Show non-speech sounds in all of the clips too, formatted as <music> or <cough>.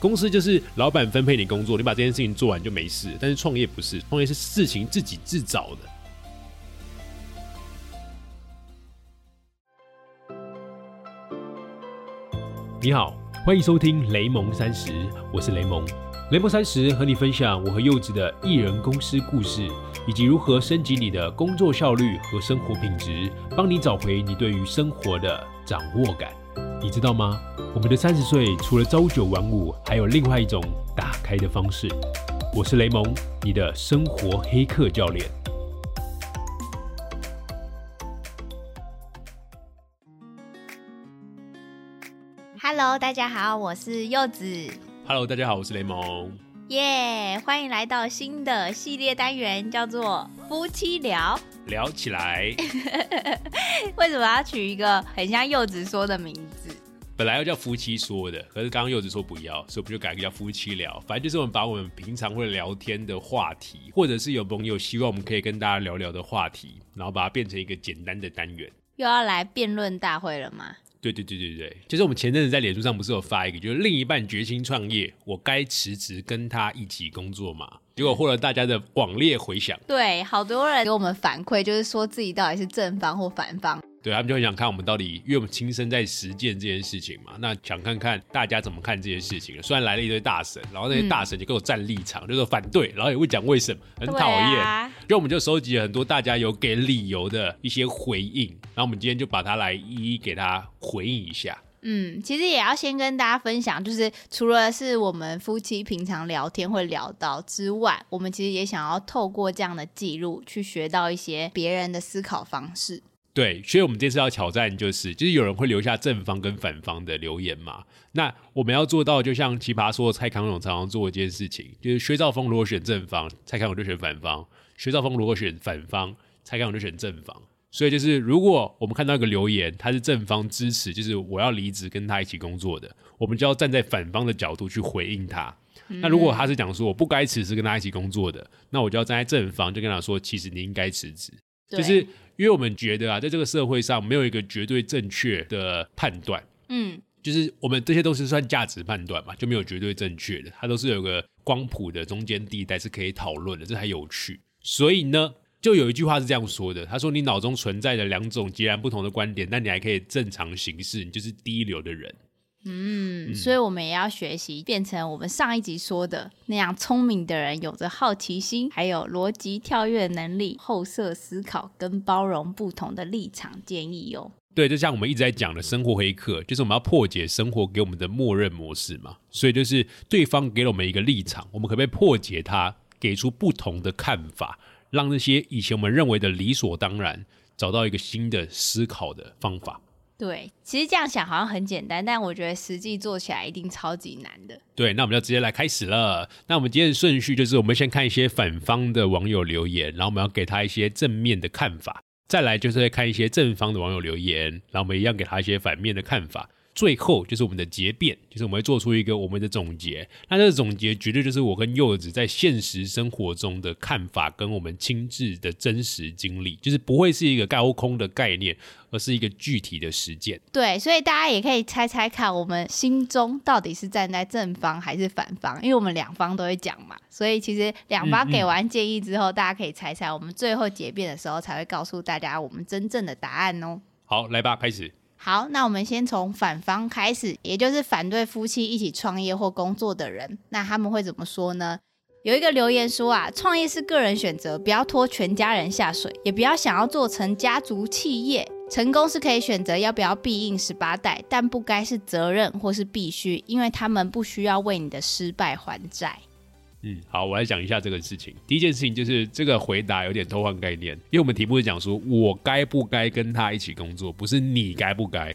公司就是老板分配你工作，你把这件事情做完就没事。但是创业不是，创业是事情自己自找的。你好，欢迎收听雷蒙三十，我是雷蒙。雷蒙三十和你分享我和柚子的艺人公司故事，以及如何升级你的工作效率和生活品质，帮你找回你对于生活的掌握感。你知道吗？我们的三十岁除了朝九晚五，还有另外一种打开的方式。我是雷蒙，你的生活黑客教练。Hello，大家好，我是柚子，Hello，大家好，我是雷蒙。耶、欢迎来到新的系列单元，叫做夫妻聊。聊起来，<laughs> 为什么要取一个很像柚子说的名字？本来要叫夫妻说的，可是刚刚柚子说不要，所以我们就改个叫夫妻聊。反正就是我们把我们平常会聊天的话题，或者是有朋友希望我们可以跟大家聊聊的话题，然后把它变成一个简单的单元。又要来辩论大会了吗？对对对对对，就是我们前阵子在脸书上不是有发一个，就是另一半决心创业，我该辞职跟他一起工作吗？结果获得大家的广烈回响，对，好多人给我们反馈，就是说自己到底是正方或反方。对他们就很想看我们到底，因为我们亲身在实践这件事情嘛，那想看看大家怎么看这件事情。虽然来了一堆大神，然后那些大神就给我站立场，就说反对，然后也会讲为什么，很讨对厌。啊就我们就收集了很多大家有给理由的一些回应，然后我们今天就把它来一一给他回应一下。嗯，其实也要先跟大家分享，就是除了是我们夫妻平常聊天会聊到之外，我们其实也想要透过这样的记录，去学到一些别人的思考方式。对，所以我们这次要挑战就是，就是有人会留下正方跟反方的留言嘛。那我们要做到，就像奇葩说蔡康永常常做一件事情，就是薛兆丰如果选正方，蔡康永就选反方；薛兆丰如果选反方，蔡康永就选正方。所以就是，如果我们看到一个留言，他是正方支持，就是我要离职跟他一起工作的，我们就要站在反方的角度去回应他。那如果他是讲说我不该辞职跟他一起工作的，那我就要站在正方，就跟他说，其实你应该辞职。就是因为我们觉得啊，在这个社会上没有一个绝对正确的判断，嗯，就是我们这些都是算价值判断嘛，就没有绝对正确的，它都是有个光谱的中间地带是可以讨论的，这才有趣。所以呢，就有一句话是这样说的，他说：“你脑中存在着两种截然不同的观点，但你还可以正常行事，你就是第一流的人。”嗯，所以我们也要学习变成我们上一集说的那样聪明的人，有着好奇心，还有逻辑跳跃能力、后设思考跟包容不同的立场建议哦。对，就像我们一直在讲的生活黑客，就是我们要破解生活给我们的默认模式嘛。所以就是对方给了我们一个立场，我们可不可以破解它，给出不同的看法，让那些以前我们认为的理所当然，找到一个新的思考的方法。对，其实这样想好像很简单，但我觉得实际做起来一定超级难的。对，那我们就直接来开始了。那我们今天的顺序就是，我们先看一些反方的网友留言，然后我们要给他一些正面的看法，再来就是看一些正方的网友留言，然后我们一样给他一些反面的看法。最后就是我们的结辩，就是我们会做出一个我们的总结。那这个总结绝对就是我跟柚子在现实生活中的看法，跟我们亲自的真实经历，就是不会是一个高空的概念，而是一个具体的实践。对，所以大家也可以猜猜看，我们心中到底是站在正方还是反方？因为我们两方都会讲嘛，所以其实两方给完建议之后，大家可以猜猜，我们最后结辩的时候才会告诉大家我们真正的答案哦。好，来吧，开始。好，那我们先从反方开始，也就是反对夫妻一起创业或工作的人，那他们会怎么说呢？有一个留言说啊，创业是个人选择，不要拖全家人下水，也不要想要做成家族企业。成功是可以选择要不要必应十八代，但不该是责任或是必须，因为他们不需要为你的失败还债。嗯，好，我来讲一下这个事情。第一件事情就是这个回答有点偷换概念，因为我们题目是讲说我该不该跟他一起工作，不是你该不该。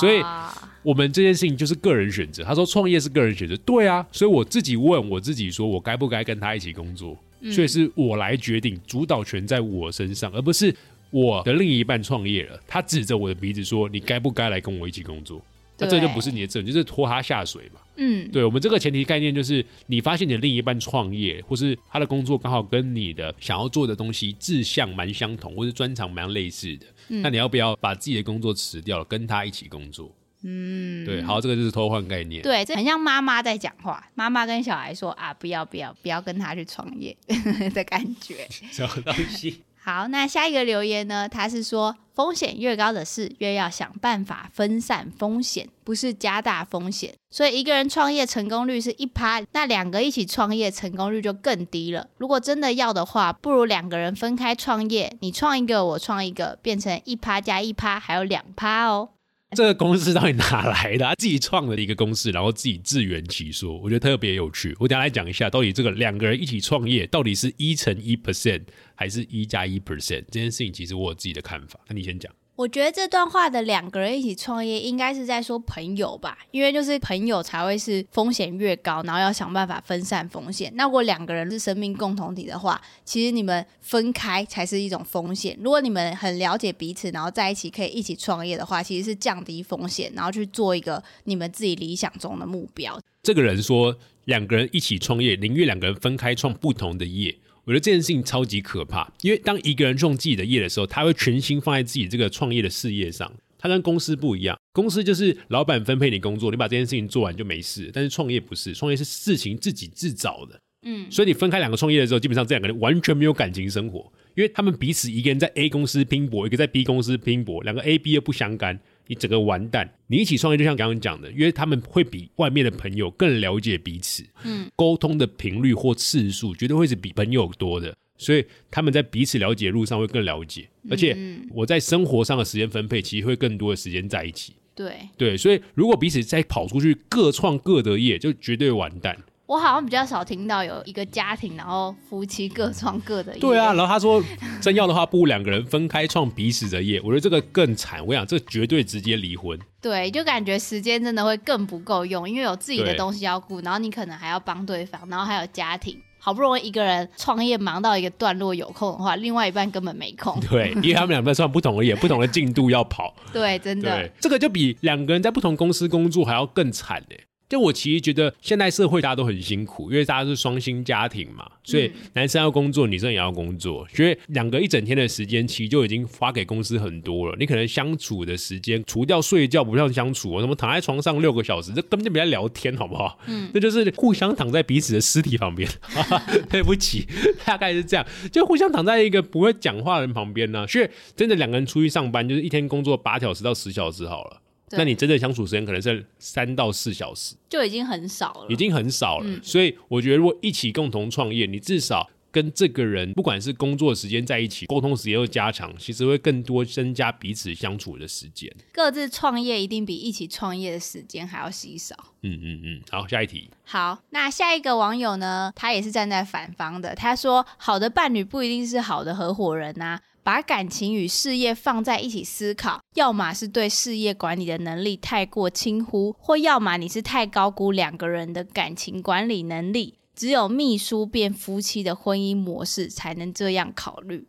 所以啊我们这件事情就是个人选择。他说创业是个人选择，对啊，所以我自己问我自己说，我该不该跟他一起工作？所以是我来决定，主导权在我身上，而不是我的另一半创业了，他指着我的鼻子说你该不该来跟我一起工作？那这就不是你的责任，就是拖他下水嘛。嗯，对我们这个前提概念就是，你发现你的另一半创业，或是他的工作刚好跟你的想要做的东西志向蛮相同，或是专长蛮类似的，那你要不要把自己的工作辞掉了，跟他一起工作？嗯，对，好，这个就是偷换概念。对，这很像妈妈在讲话，妈妈跟小孩说啊，不要不要不要跟他去创业 <laughs> 的感觉。什么东西？好，那下一个留言呢？他是说，风险越高的事，越要想办法分散风险，不是加大风险。所以一个人创业成功率是一趴，那两个一起创业成功率就更低了。如果真的要的话，不如两个人分开创业，你创一个，我创一个，变成一趴加一趴，还有两趴哦。这个公司到底哪来的？他自己创的一个公司，然后自己自圆其说，我觉得特别有趣。我等下来讲一下，到底这个两个人一起创业，到底是一乘一 percent 还是一加一 percent？这件事情其实我有自己的看法。那你先讲。我觉得这段话的两个人一起创业，应该是在说朋友吧，因为就是朋友才会是风险越高，然后要想办法分散风险。那如果两个人是生命共同体的话，其实你们分开才是一种风险。如果你们很了解彼此，然后在一起可以一起创业的话，其实是降低风险，然后去做一个你们自己理想中的目标。这个人说，两个人一起创业，宁愿两个人分开创不同的业。我觉得这件事情超级可怕，因为当一个人创自己的业的时候，他会全心放在自己这个创业的事业上。他跟公司不一样，公司就是老板分配你工作，你把这件事情做完就没事。但是创业不是，创业是事情自己自找的。嗯，所以你分开两个创业的时候，基本上这两个人完全没有感情生活，因为他们彼此一个人在 A 公司拼搏，一个在 B 公司拼搏，两个 A、B 又不相干。你整个完蛋！你一起创业，就像刚刚讲的，因为他们会比外面的朋友更了解彼此，嗯，沟通的频率或次数绝对会是比朋友多的，所以他们在彼此了解路上会更了解，而且我在生活上的时间分配其实会更多的时间在一起，对。对，所以如果彼此再跑出去各创各的业，就绝对完蛋。我好像比较少听到有一个家庭，然后夫妻各创各的业。对啊，然后他说，真要的话，不如两个人分开创彼此的业。我觉得这个更惨。我想，这绝对直接离婚。对，就感觉时间真的会更不够用，因为有自己的东西要顾，然后你可能还要帮对方，然后还有家庭。好不容易一个人创业忙到一个段落有空的话，另外一半根本没空。对，因为他们两个算不同的业，不同的进度要跑。对，真的。这个就比两个人在不同公司工作还要更惨嘞。就我其实觉得现代社会大家都很辛苦，因为大家是双薪家庭嘛，所以男生要工作，女生也要工作，所以两个一整天的时间其实就已经花给公司很多了。你可能相处的时间，除掉睡觉不像相处，什么躺在床上六个小时，这根本就没在聊天，好不好？嗯，那就是互相躺在彼此的尸体旁边。<laughs> 对不起，大概是这样，就互相躺在一个不会讲话的人旁边呢。所以真的两个人出去上班，就是一天工作八小时到十小时好了。那你真正相处时间可能是三到四小时，就已经很少了，已经很少了。所以我觉得，如果一起共同创业，你至少跟这个人，不管是工作时间在一起，沟通时间又加强，其实会更多增加彼此相处的时间。各自创业一定比一起创业的时间还要稀少。嗯嗯嗯。好，下一题。好，那下一个网友呢？他也是站在反方的。他说：“好的伴侣不一定是好的合伙人呐。”把感情与事业放在一起思考，要么是对事业管理的能力太过轻忽，或要么你是太高估两个人的感情管理能力。只有秘书变夫妻的婚姻模式才能这样考虑。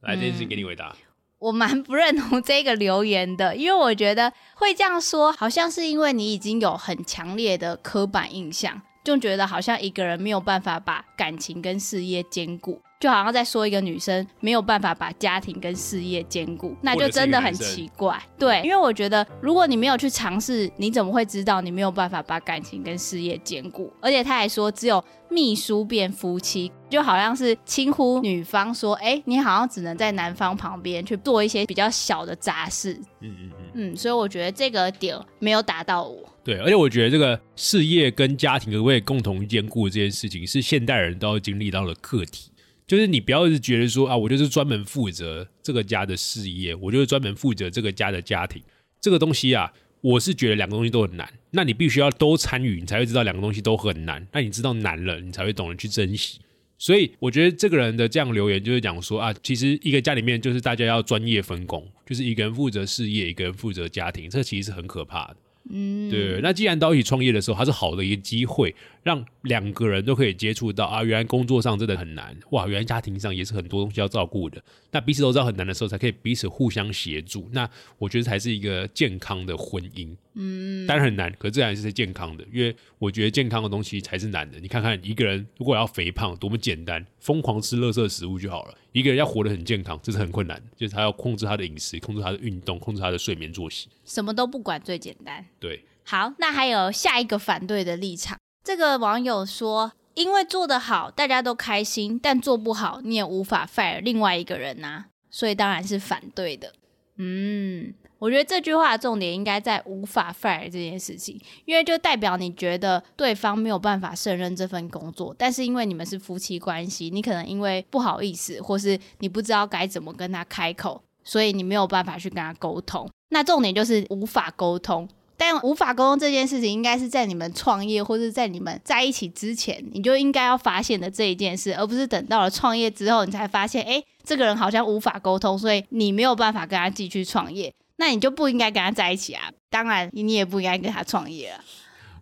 来，这件事给你回答。我蛮不认同这个留言的，因为我觉得会这样说，好像是因为你已经有很强烈的刻板印象，就觉得好像一个人没有办法把感情跟事业兼顾。就好像在说一个女生没有办法把家庭跟事业兼顾，那就真的很奇怪。对，因为我觉得如果你没有去尝试，你怎么会知道你没有办法把感情跟事业兼顾？而且他还说只有秘书变夫妻，就好像是轻呼女方说，哎，你好像只能在男方旁边去做一些比较小的杂事。嗯嗯嗯。嗯，所以我觉得这个点没有达到我。对，而且我觉得这个事业跟家庭可不可以共同兼顾这件事情，是现代人都要经历到的课题。就是你不要是觉得说啊，我就是专门负责这个家的事业，我就是专门负责这个家的家庭。这个东西啊，我是觉得两个东西都很难。那你必须要都参与，你才会知道两个东西都很难。那你知道难了，你才会懂得去珍惜。所以我觉得这个人的这样留言就是讲说啊，其实一个家里面就是大家要专业分工，就是一个人负责事业，一个人负责家庭，这其实是很可怕的。嗯，对，那既然到一起创业的时候，它是好的一个机会，让两个人都可以接触到啊，原来工作上真的很难，哇，原来家庭上也是很多东西要照顾的。那彼此都知道很难的时候，才可以彼此互相协助。那我觉得才是一个健康的婚姻。嗯，当然很难，可是这还是健康的，因为我觉得健康的东西才是难的。你看看一个人如果要肥胖，多么简单，疯狂吃垃圾食物就好了。一个人要活得很健康，这是很困难，就是他要控制他的饮食，控制他的运动，控制他的睡眠作息。什么都不管最简单。对，好，那还有下一个反对的立场。这个网友说，因为做得好，大家都开心，但做不好，你也无法 fire 另外一个人呐、所以当然是反对的。嗯，我觉得这句话的重点应该在无法 fire 这件事情，因为就代表你觉得对方没有办法胜任这份工作，但是因为你们是夫妻关系，你可能因为不好意思，或是你不知道该怎么跟他开口，所以你没有办法去跟他沟通。那重点就是无法沟通。但无法沟通这件事情，应该是在你们创业或者在你们在一起之前，你就应该要发现的这一件事，而不是等到了创业之后，你才发现，哎，这个人好像无法沟通，所以你没有办法跟他继续创业，那你就不应该跟他在一起啊。当然，你也不应该跟他创业啊。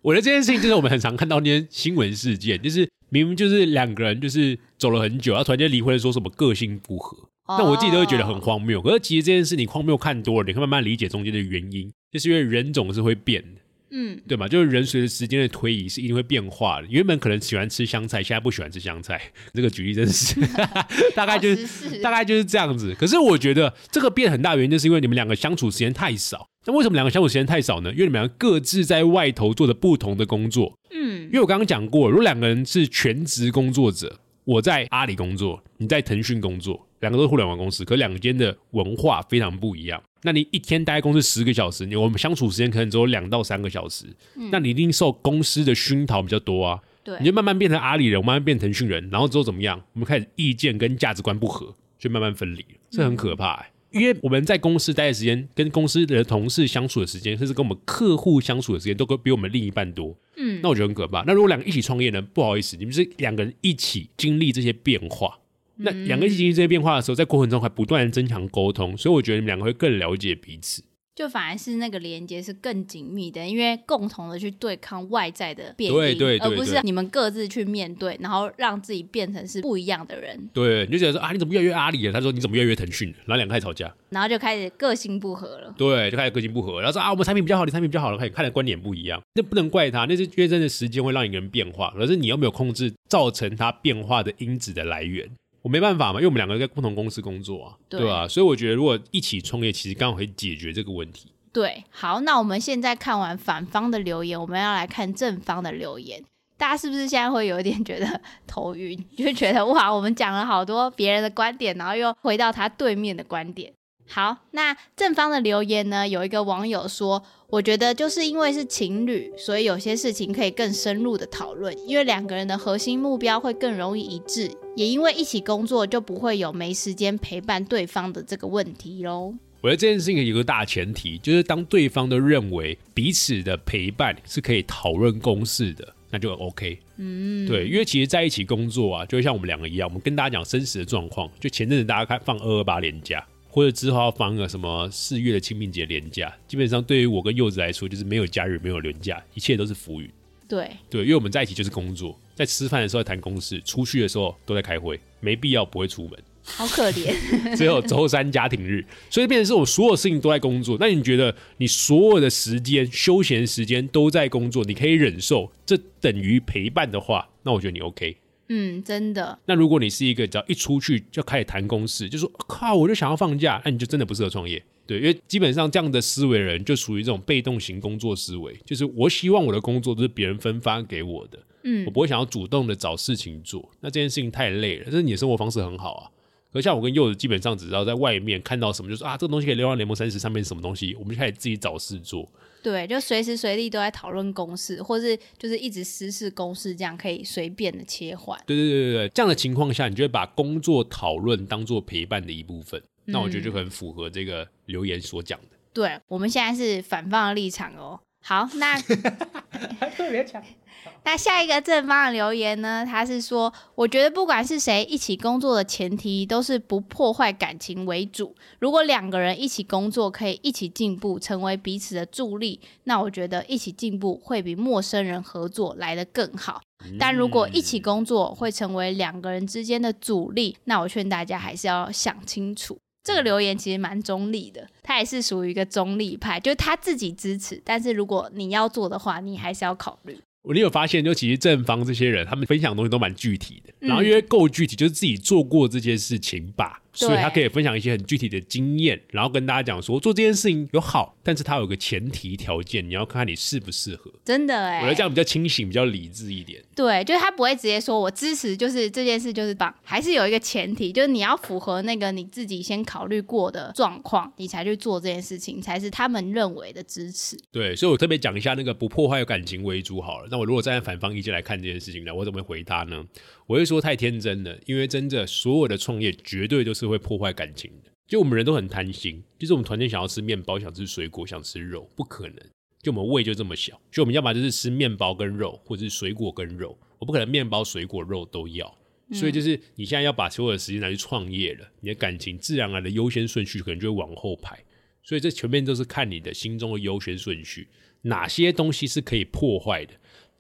我觉得这件事情就是我们很常看到那些新闻事件，就是明明就是两个人就是走了很久，然后突然间离婚，说什么个性不合，那我自己都会觉得很荒谬。可是其实这件事你荒谬看多了，你会慢慢理解中间的原因，就是因为人总是会变的。嗯，对嘛？就是人随着时间的推移是一定会变化的。原本可能喜欢吃香菜，现在不喜欢吃香菜。<laughs> 这个举例真的是，<laughs> 大概就是大概就是这样子。可是我觉得这个变很大原因，就是因为你们两个相处时间太少。那为什么两个相处时间太少呢？因为你们两个各自在外头做着不同的工作。嗯因为我刚刚讲过，如果两个人是全职工作者，我在阿里工作，你在腾讯工作，两个都是互联网公司，可两间的文化非常不一样。那你一天待公司十个小时，你我们相处时间可能只有两到三个小时，那你一定受公司的熏陶比较多啊。对你就慢慢变成阿里人，我慢慢变腾讯人，然后之后怎么样？我们开始意见跟价值观不合，就慢慢分离了，这很可怕、欸。因为我们在公司待的时间，跟公司的同事相处的时间，甚至跟我们客户相处的时间，都比我们另一半多。嗯，那我觉得很可怕。那如果两个一起创业呢？不好意思，你们是两个人一起经历这些变化。那两个人一起经历这些变化的时候，在过程中还不断的增强沟通，所以我觉得你们两个会更了解彼此。就反而是那个连接是更紧密的，因为共同的去对抗外在的变因，对对对而不是你们各自去面对，然后让自己变成是不一样的人，对，你就觉得说啊，你怎么越来越阿里了？他说你怎么越来越腾讯？然后两个开始吵架，然后就开始个性不合了。对，就开始个性不合，然后说啊，我们产品比较好，你产品比较好了，开始看的观点不一样，那不能怪他，那是因为真的时间会让一个人变化，可是你又没有控制造成他变化的因子的来源？我没办法嘛，因为我们两个在不同公司工作啊，对对吧、所以我觉得如果一起创业，其实刚好可以解决这个问题。对，好，那我们现在看完反方的留言，我们要来看正方的留言。大家是不是现在会有一点觉得 <laughs> 头晕，就会觉得哇，我们讲了好多别人的观点，然后又回到他对面的观点。好，那正方的留言呢？有一个网友说，我觉得就是因为是情侣，所以有些事情可以更深入的讨论，因为两个人的核心目标会更容易一致，也因为一起工作就不会有没时间陪伴对方的这个问题喽。我觉得这件事情有个大前提，就是当对方都认为彼此的陪伴是可以讨论公事的，那就 OK。嗯，对，因为其实在一起工作啊，就像我们两个一样，我们跟大家讲真实的状况。就前阵子大家看放二二八连假，或者之后要放个什么四月的清明节连假，基本上对于我跟柚子来说，就是没有假日，没有连假，一切都是浮云。对，对，因为我们在一起就是工作，在吃饭的时候在谈公事，出去的时候都在开会，没必要不会出门。好可怜。<laughs> 只有周三家庭日，所以变成是我所有事情都在工作。那你觉得你所有的时间、休闲时间都在工作，你可以忍受，这等于陪伴的话，那我觉得你 OK。嗯，真的，那如果你是一个只要一出去就开始谈公事，就说靠，我就想要放假，那你就真的不适合创业。对，因为基本上这样的思维人就属于这种被动型工作思维，就是我希望我的工作都是别人分发给我的，嗯我不会想要主动的找事情做。那这件事情太累了，但是你的生活方式很好啊。可像我跟柚子基本上只知道在外面看到什么，就是啊，这个东西可以流到联盟三十上面是什么东西，我们就开始自己找事做。对，就随时随地都在讨论公式，或是就是一直私事公式，这样可以随便的切换。对对对对对，这样的情况下，你就会把工作讨论当做陪伴的一部分。那我觉得就很符合这个留言所讲的。对，我们现在是反方的立场哦。好，那 <laughs> 特别强。<laughs> 那下一个正方的留言呢？他是说，我觉得不管是谁一起工作的前提都是不破坏感情为主。如果两个人一起工作可以一起进步，成为彼此的助力，那我觉得一起进步会比陌生人合作来得更好。但如果一起工作会成为两个人之间的阻力，那我劝大家还是要想清楚。这个留言其实蛮中立的，他也是属于一个中立派，就是他自己支持，但是如果你要做的话，你还是要考虑。我你有发现，就其实正方这些人，他们分享的东西都蛮具体的，嗯。然后因为够具体，就是自己做过这件事情吧，对所以他可以分享一些很具体的经验，然后跟大家讲说做这件事情有好，但是他有个前提条件，你要看看你适不适合。真的哎、我觉得这样比较清醒，比较理智一点。对，就是他不会直接说我支持，就是这件事就是棒，还是有一个前提，就是你要符合那个你自己先考虑过的状况，你才去做这件事情，才是他们认为的支持。对，所以我特别讲一下那个不破坏感情为主好了。那我如果站在反方意见来看这件事情呢，我怎么回答呢？我会说太天真了，因为真的所有的创业绝对都是会破坏感情的。就我们人都很贪心，就是我们团队想要吃面包，想吃水果，想吃肉，不可能。就我们胃就这么小，所以我们要么就是吃面包跟肉，或者是水果跟肉，我不可能面包、水果、肉都要。所以就是你现在要把所有的时间拿去创业了，你的感情自然而然的优先顺序可能就会往后排。所以这全面都是看你的心中的优先顺序，哪些东西是可以破坏的，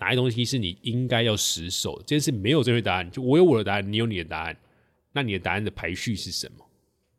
哪些东西是你应该要死守的。这件事没有正确答案，就我有我的答案，你有你的答案，那你的答案的排序是什么？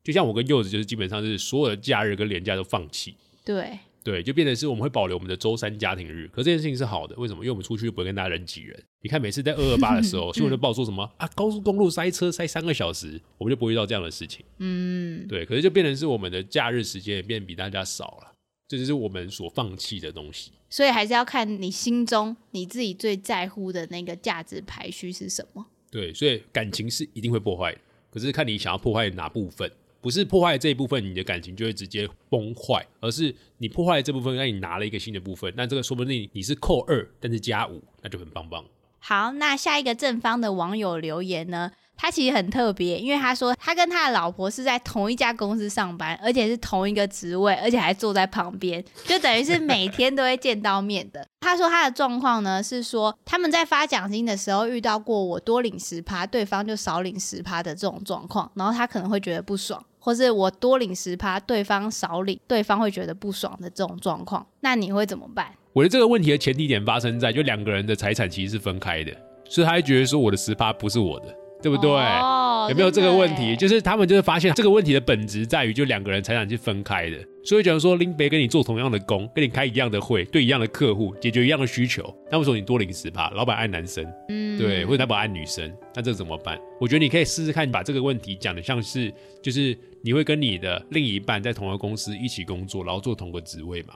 就像我跟柚子，就是基本上是所有的假日跟连假都放弃，对，对，就变成是我们会保留我们的周三家庭日。可这件事情是好的，为什么？因为我们出去不会跟大家人挤人。你看每次在二二八的时候，新闻都报说什么啊，高速公路塞车塞三个小时，我们就不会遇到这样的事情。嗯，对，可是就变成是我们的假日时间也变得比大家少了，这就是我们所放弃的东西。所以还是要看你心中你自己最在乎的那个价值排序是什么。对，所以感情是一定会破坏的，可是看你想要破坏哪部分，不是破坏这一部分，你的感情就会直接崩坏，而是你破坏这部分，让你拿了一个新的部分，那这个说不定你是扣二，但是加五，那就很棒棒。好，那下一个正方的网友留言呢？他其实很特别，因为他说他跟他的老婆是在同一家公司上班，而且是同一个职位，而且还坐在旁边，就等于是每天都会见到面的。<laughs> 他说他的状况呢是说他们在发奖金的时候遇到过我多领十趴，对方就少领十趴的这种状况，然后他可能会觉得不爽，或是我多领十趴，对方少领，对方会觉得不爽的这种状况，那你会怎么办？我觉得这个问题的前提点发生在就两个人的财产其实是分开的，所以他会觉得说我的十趴不是我的，对不对？哦有没有这个问题？就是他们就是发现这个问题的本质在于，就两个人财产是分开的，所以假如说林北跟你做同样的工，跟你开一样的会，对一样的客户，解决一样的需求，那为什么你多领十趴？老板爱男生，嗯对，或者老板爱女生，那这怎么办？我觉得你可以试试看，把这个问题讲的像是，就是你会跟你的另一半在同一个公司一起工作，然后做同个职位嘛？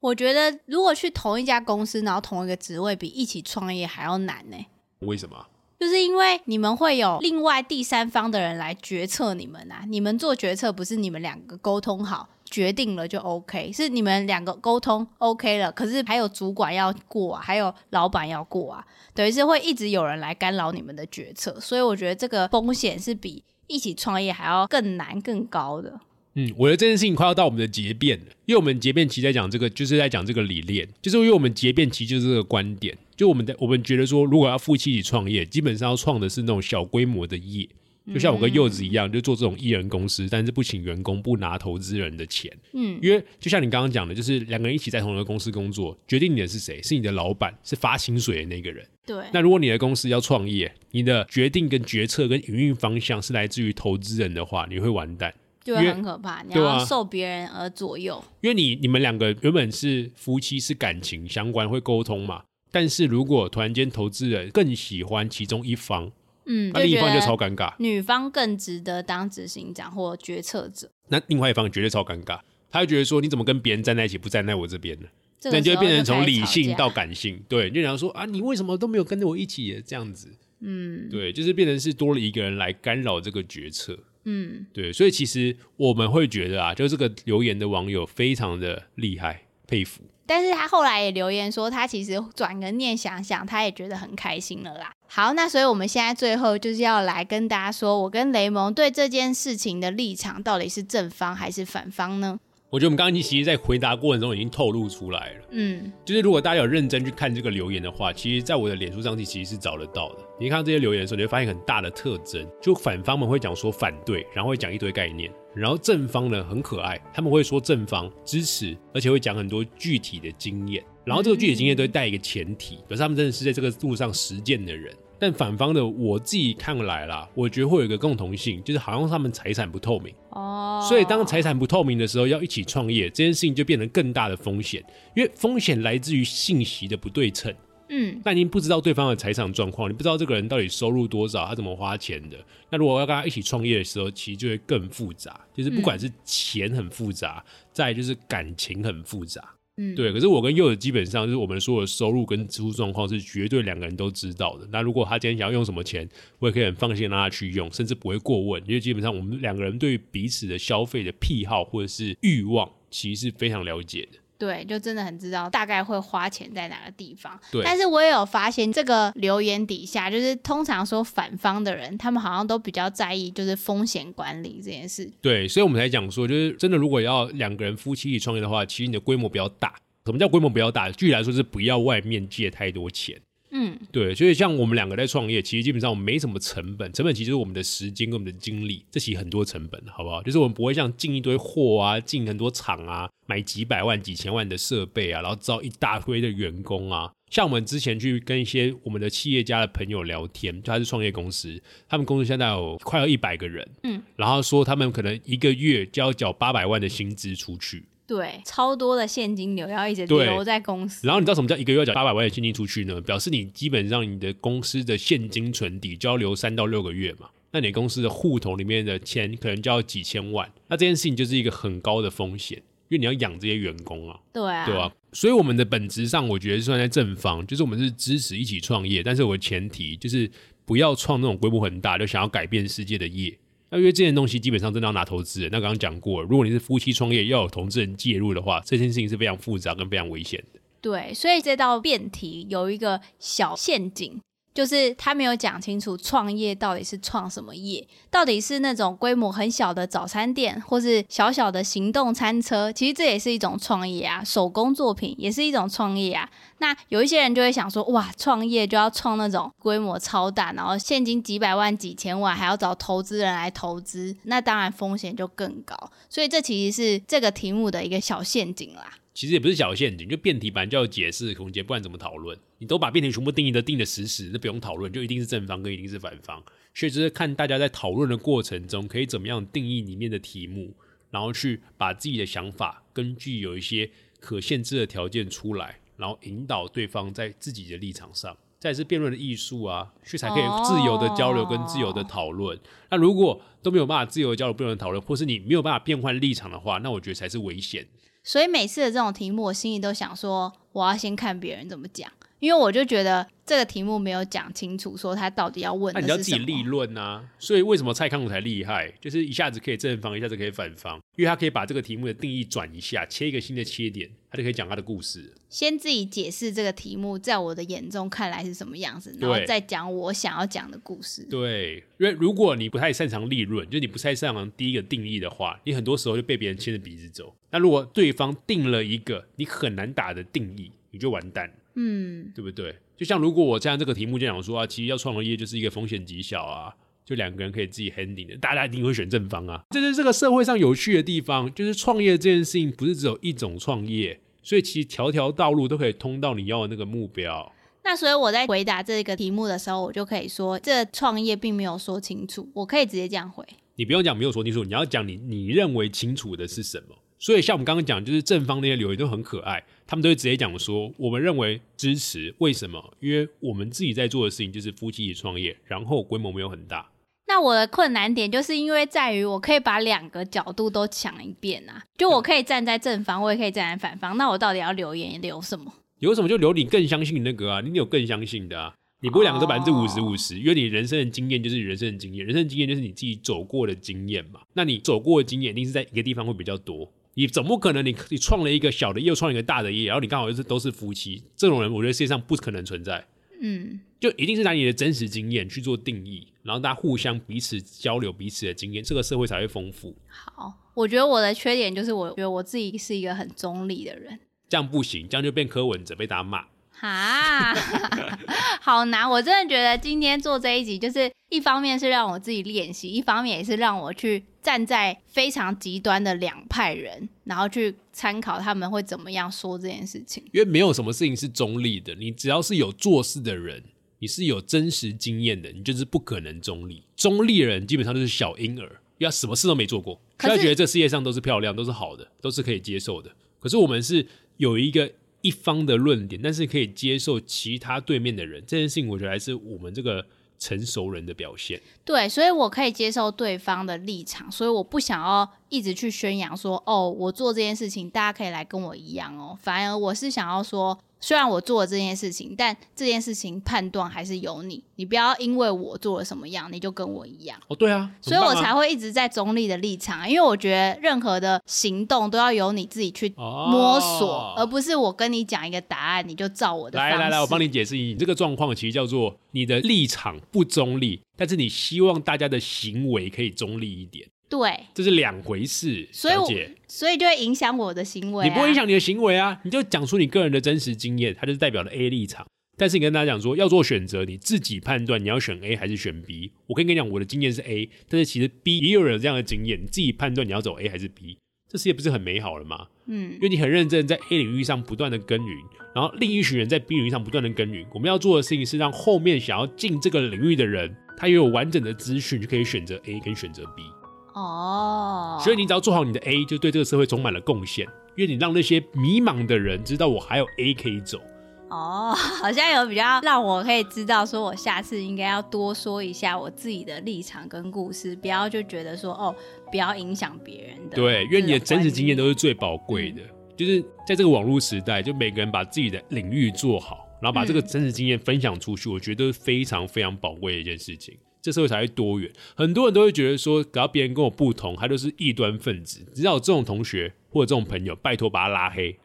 我觉得如果去同一家公司，然后同一个职位，比一起创业还要难呢。为什么？就是因为你们会有另外第三方的人来决策你们啊，你们做决策不是你们两个沟通好决定了就 OK，是你们两个沟通 OK 了，可是还有主管要过啊，还有老板要过啊，等于是会一直有人来干扰你们的决策，所以我觉得这个风险是比一起创业还要更难更高的。嗯，我觉得这件事情快要到我们的结辩了，因为我们结辩期在讲这个，就是在讲这个理念，就是因为我们结辩期就是这个观点，就我们的我们觉得说，如果要夫妻一起创业，基本上要创的是那种小规模的业，就像我跟柚子一样，就做这种艺人公司，但是不请员工，不拿投资人的钱，嗯，因为就像你刚刚讲的，就是两个人一起在同一个公司工作，决定你的是谁，是你的老板，是发薪水的那个人。对，那如果你的公司要创业，你的决定跟决策跟营运方向是来自于投资人的话，你会完蛋。就会很可怕，你要受别人而左右。因为你你们两个原本是夫妻，是感情相关，会沟通嘛。但是如果突然间投资人更喜欢其中一方，嗯，那另一方就超尴尬，女方更值得当执行长或决策者。那另外一方绝对超尴尬。他会觉得说，你怎么跟别人站在一起，不站在我这边呢？这个那就会变成从理性到感性，对，你就想说啊，你为什么都没有跟着我一起耶这样子？嗯对，就是变成是多了一个人来干扰这个决策。嗯，对，所以其实我们会觉得啊，就这个留言的网友非常的厉害，佩服。但是他后来也留言说，他其实转个念想想，他也觉得很开心了啦。好，那所以我们现在最后就是要来跟大家说，我跟雷蒙对这件事情的立场到底是正方还是反方呢？我觉得我们刚刚其实，在回答过程中已经透露出来了。嗯，就是如果大家有认真去看这个留言的话，其实，在我的脸书上其实是找得到的。你看这些留言的时候，你会发现很大的特征，就反方们会讲说反对，然后会讲一堆概念，然后正方呢很可爱，他们会说正方支持，而且会讲很多具体的经验，然后这个具体经验都会带一个前提，表示他们真的是在这个路上实践的人。但反方的我自己看来啦，我觉得会有一个共同性，就是好像他们财产不透明。哦，所以当财产不透明的时候，要一起创业，这件事情就变成更大的风险，因为风险来自于信息的不对称。嗯，那您不知道对方的财产状况，你不知道这个人到底收入多少，他怎么花钱的。那如果要跟他一起创业的时候，其实就会更复杂，就是不管是钱很复杂，再就是感情很复杂。嗯，对，可是我跟柚子基本上就是我们所有的收入跟支出状况是绝对两个人都知道的。那如果他今天想要用什么钱，我也可以很放心让他去用，甚至不会过问，因为基本上我们两个人对彼此的消费的癖好或者是欲望，其实是非常了解的。对，就真的很知道大概会花钱在哪个地方。对但是我也有发现，这个留言底下，就是通常说反方的人，他们好像都比较在意就是风险管理这件事。对，所以我们才讲说，就是真的，如果要两个人夫妻一起创业的话，其实你的规模比较大。什么叫规模比较大？具体来说是不要外面借太多钱。嗯，对，所以像我们两个在创业，其实基本上我们没什么成本，成本其实就是我们的时间跟我们的精力，这其实很多成本，好不好？就是我们不会像进一堆货啊，进很多厂啊，买几百万、几千万的设备啊，然后招一大堆的员工啊。像我们之前去跟一些我们的企业家的朋友聊天，就他是创业公司，他们公司现在有快要一百个人，嗯，然后说他们可能一个月就要缴八百万的薪资出去，对，超多的现金流要一直留在公司。然后你知道什么叫一个月要缴八百万的现金出去呢？表示你基本上你的公司的现金存底就要留三到六个月嘛。那你公司的户头里面的钱可能就要几千万，那这件事情就是一个很高的风险，因为你要养这些员工啊，对啊，对啊、所以我们的本质上，我觉得算在正方，就是我们是支持一起创业，但是我的前提就是不要创那种规模很大就想要改变世界的业。那因为这件东西基本上真的要拿投资人，那刚刚讲过，如果你是夫妻创业要有投资人介入的话，这件事情是非常复杂跟非常危险的。对，所以这道辩题有一个小陷阱，就是他没有讲清楚创业到底是创什么业，到底是那种规模很小的早餐店，或是小小的行动餐车，其实这也是一种创业啊，手工作品也是一种创业啊。那有一些人就会想说，哇，创业就要创那种规模超大，然后现金几百万、几千万，还要找投资人来投资，那当然风险就更高。所以这其实是这个题目的一个小陷阱啦。其实也不是小陷阱，就辩题本来就要解释的空间，不然怎么讨论？你都把辩题全部定义的定的死死，那不用讨论，就一定是正方跟一定是反方。所以就是看大家在讨论的过程中，可以怎么样定义里面的题目，然后去把自己的想法根据有一些可限制的条件出来，然后引导对方在自己的立场上。再来是辩论的艺术啊，所以才可以自由的交流跟自由的讨论。那如果都没有办法自由的交流、辩论讨论，或是你没有办法变换立场的话，那我觉得才是危险。所以每次的这种题目，我心里都想说，我要先看别人怎么讲，因为我就觉得这个题目没有讲清楚，说他到底要问那你要的是什么。自己立论啊。所以为什么蔡康永才厉害，就是一下子可以正方，一下子可以反方，因为他可以把这个题目的定义转一下，切一个新的切点，他就可以讲他的故事。先自己解释这个题目，在我的眼中看来是什么样子，然后再讲我想要讲的故事。对，因为如果你不太擅长立论，就是你不太擅长第一个定义的话，你很多时候就被别人牵着鼻子走。那如果对方定了一个你很难打的定义，你就完蛋了。嗯，对不对？就像如果我这样这个题目就讲说啊，其实要创业就是一个风险极小啊，就两个人可以自己 handling 的，大家一定会选正方啊。这是这个社会上有趣的地方，就是创业这件事情不是只有一种创业，所以其实条条道路都可以通到你要的那个目标。那所以我在回答这个题目的时候，我就可以说，这创业并没有说清楚，我可以直接这样回。你不用讲没有说清楚，你要讲你你认为清楚的是什么。所以像我们刚刚讲，就是正方那些留言都很可爱，他们都会直接讲说，我们认为支持，为什么？因为我们自己在做的事情就是夫妻一起创业，然后规模没有很大。那我的困难点就是因为在于我可以把两个角度都讲一遍啊，就我可以站在正方，我也可以站在反方，那我到底要留言留什么？留什么就留你更相信你那个啊，你有更相信的啊。你不会两个都百分之五十五十，因为你人生的经验就是你人生的经验，人生的经验就是你自己走过的经验嘛。那你走过的经验一定是在一个地方会比较多。你总不可能你你创了一个小的业，又创一个大的业，然后你刚好又是都是夫妻，这种人我觉得世界上不可能存在。嗯，就一定是拿你的真实经验去做定义，然后大家互相彼此交流彼此的经验，这个社会才会丰富。好，我觉得我的缺点就是，我觉得我自己是一个很中立的人。这样不行，这样就变柯文哲被大家骂。哈，<laughs> 好难！我真的觉得今天做这一集，就是一方面是让我自己练习，一方面也是让我去站在非常极端的两派人，然后去参考他们会怎么样说这件事情。因为没有什么事情是中立的，你只要是有做事的人，你是有真实经验的，你就是不可能中立。中立的人基本上都是小婴儿，要什么事都没做过，他觉得这世界上都是漂亮，都是好的，都是可以接受的。可是我们是有一个一方的论点，但是可以接受其他对面的人，这件事情我觉得还是我们这个成熟人的表现。对，所以我可以接受对方的立场，所以我不想要一直去宣扬说，哦，我做这件事情，大家可以来跟我一样哦。反而我是想要说，虽然我做了这件事情，但这件事情判断还是由你，你不要因为我做了什么样，你就跟我一样。哦，对啊，所以我才会一直在中立的立场啊，因为我觉得任何的行动都要由你自己去哦摸索，而不是我跟你讲一个答案，你就照我的方式。来来来，我帮你解释你这个状况，其实叫做你的立场不中立，但是你希望大家的行为可以中立一点，对，这是两回事。所以我所以就会影响我的行为、啊。你不会影响你的行为啊，你就讲出你个人的真实经验，它就是代表了 A 立场。但是你跟大家讲说要做选择，你自己判断你要选 A 还是选 B。我可以跟你讲，我的经验是 A，但是其实 B 也有人有这样的经验，你自己判断你要走 A 还是 B，这世界不是很美好了吗？嗯因，为你很认真在 A 领域上不断的耕耘，然后另一群人在 B 领域上不断的耕耘。我们要做的事情是让后面想要进这个领域的人，他也有完整的资讯，就可以选择 A 跟选择 B。哦，所以你只要做好你的 A，就对这个社会充满了贡献，因为你让那些迷茫的人知道我还有 A 可以走。哦，<laughs> 好像有比较让我可以知道，说我下次应该要多说一下我自己的立场跟故事，不要就觉得说哦，不要影响别人的。对，因为你的真实经验都是是最宝贵的。就是在这个网络时代，就每个人把自己的领域做好，然后把这个真实经验分享出去，我觉得是非常非常宝贵的一件事情。这社会才会多元。很多人都会觉得说，只要别人跟我不同，他就是异端分子。只要有这种同学或者这种朋友，拜托把他拉黑。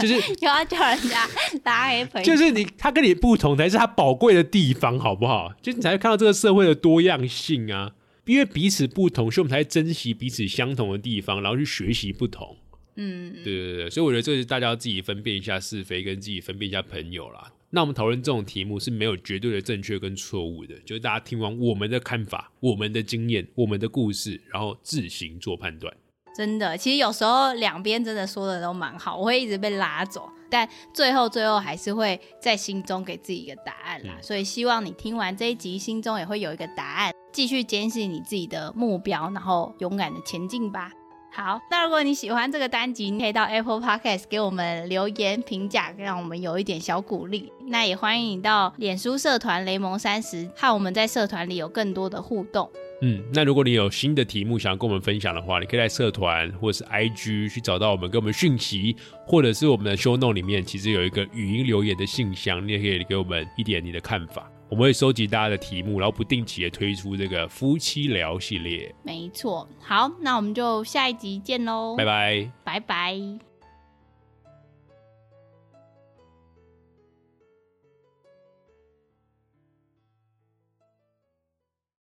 就是 <laughs> 又要叫人家拉黑朋友，就是你，他跟你不同才是他宝贵的地方，好不好？就是你才会看到这个社会的多样性啊。因为彼此不同，所以我们才会珍惜彼此相同的地方，然后去学习不同。嗯，对对对，所以我觉得这是大家要自己分辨一下是非，跟自己分辨一下朋友啦。那我们讨论这种题目是没有绝对的正确跟错误的，就是大家听完我们的看法、我们的经验、我们的故事，然后自行做判断。真的，其实有时候两边真的说的都蛮好，我会一直被拉走，但最后最后还是会在心中给自己一个答案啦。嗯所以希望你听完这一集，心中也会有一个答案，继续坚信你自己的目标，然后勇敢的前进吧。好，那如果你喜欢这个单集，你可以到 Apple Podcast 给我们留言评价，让我们有一点小鼓励。那也欢迎你到脸书社团雷蒙三十，和我们在社团里有更多的互动。嗯，那如果你有新的题目想要跟我们分享的话，你可以在社团或者是 IG 去找到我们，给我们讯息，或者是我们的 show note 里面其实有一个语音留言的信箱，你也可以给我们一点你的看法。我们会收集大家的题目，然后不定期的推出这个夫妻聊系列。没错，好，那我们就下一集见喽，拜拜。拜拜